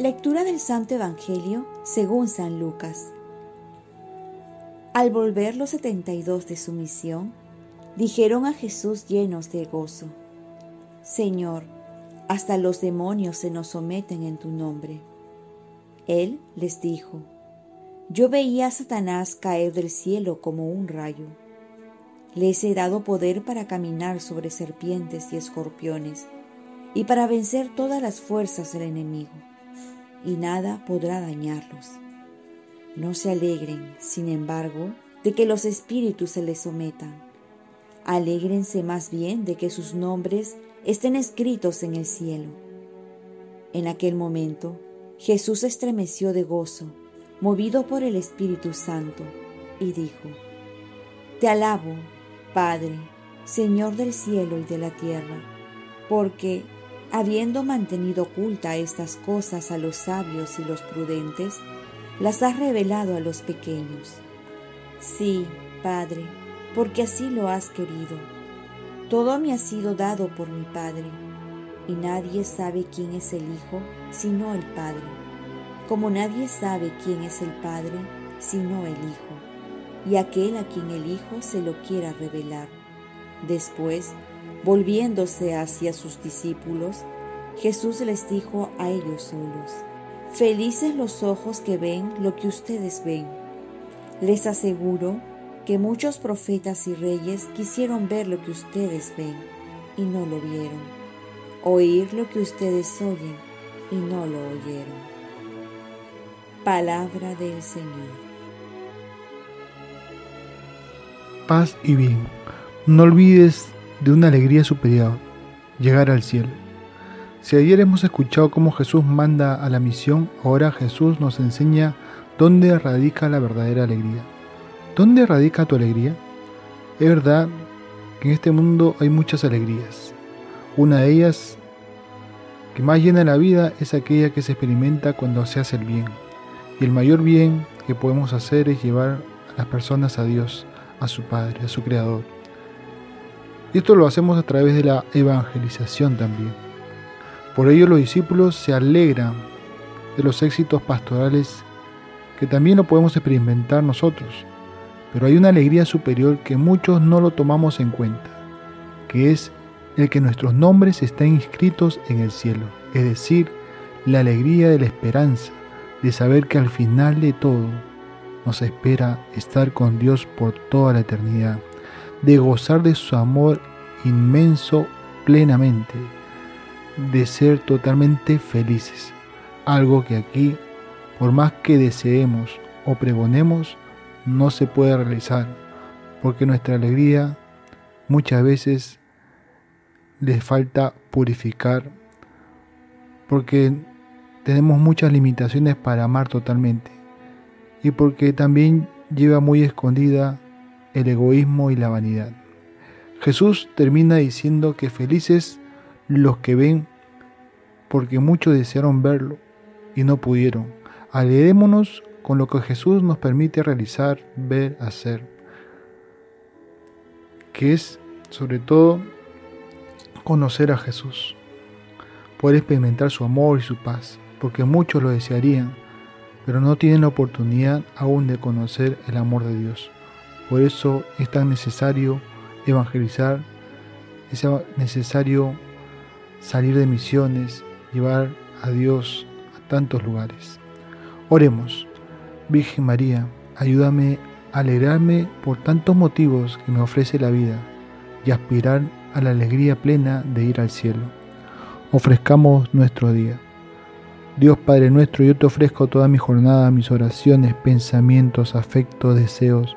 Lectura del Santo Evangelio según San Lucas. Al volver los setenta y dos de su misión, dijeron a Jesús llenos de gozo, Señor, hasta los demonios se nos someten en tu nombre. Él les dijo, Yo veía a Satanás caer del cielo como un rayo. Les he dado poder para caminar sobre serpientes y escorpiones, y para vencer todas las fuerzas del enemigo, y nada podrá dañarlos. No se alegren, sin embargo, de que los espíritus se les sometan. Alégrense más bien de que sus nombres estén escritos en el cielo. En aquel momento, Jesús estremeció de gozo, movido por el Espíritu Santo, y dijo, Te alabo, Padre, Señor del cielo y de la tierra, porque, habiendo mantenido oculta estas cosas a los sabios y los prudentes, las has revelado a los pequeños. Sí, Padre, porque así lo has querido. Todo me ha sido dado por mi Padre, y nadie sabe quién es el Hijo sino el Padre, como nadie sabe quién es el Padre sino el Hijo, y aquel a quien el Hijo se lo quiera revelar. Después, volviéndose hacia sus discípulos, Jesús les dijo a ellos solos, Felices los ojos que ven lo que ustedes ven. Les aseguro que muchos profetas y reyes quisieron ver lo que ustedes ven y no lo vieron, oír lo que ustedes oyen y no lo oyeron. Palabra del Señor. Paz y bien. No olvides de una alegría superior, llegar al cielo. Si ayer hemos escuchado cómo Jesús manda a la misión, ahora Jesús nos enseña dónde radica la verdadera alegría. ¿Dónde radica tu alegría? Es verdad que en este mundo hay muchas alegrías. Una de ellas que más llena la vida es aquella que se experimenta cuando se hace el bien. Y el mayor bien que podemos hacer es llevar a las personas a Dios, a su Padre, a su Creador. Y esto lo hacemos a través de la evangelización también. Por ello los discípulos se alegran de los éxitos pastorales que también lo podemos experimentar nosotros. Pero hay una alegría superior que muchos no lo tomamos en cuenta, que es el que nuestros nombres estén inscritos en el cielo, es decir, la alegría de la esperanza, de saber que al final de todo nos espera estar con Dios por toda la eternidad, de gozar de su amor inmenso plenamente, de ser totalmente felices. Algo que aquí, por más que deseemos o pregonemos, no se puede realizar, porque nuestra alegría muchas veces les falta purificar, porque tenemos muchas limitaciones para amar totalmente, y porque también lleva muy escondida el egoísmo y la vanidad. Jesús termina diciendo que felices los que ven porque muchos desearon verlo y no pudieron. Alegrémonos con lo que Jesús nos permite realizar, ver, hacer, que es sobre todo conocer a Jesús, poder experimentar su amor y su paz, porque muchos lo desearían, pero no tienen la oportunidad aún de conocer el amor de Dios. Por eso es tan necesario evangelizar, es necesario salir de misiones, llevar a Dios a tantos lugares. Oremos, Virgen María, ayúdame a alegrarme por tantos motivos que me ofrece la vida y aspirar a la alegría plena de ir al cielo. Ofrezcamos nuestro día. Dios Padre nuestro, yo te ofrezco toda mi jornada, mis oraciones, pensamientos, afectos, deseos,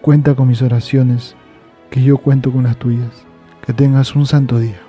Cuenta con mis oraciones, que yo cuento con las tuyas. Que tengas un santo día.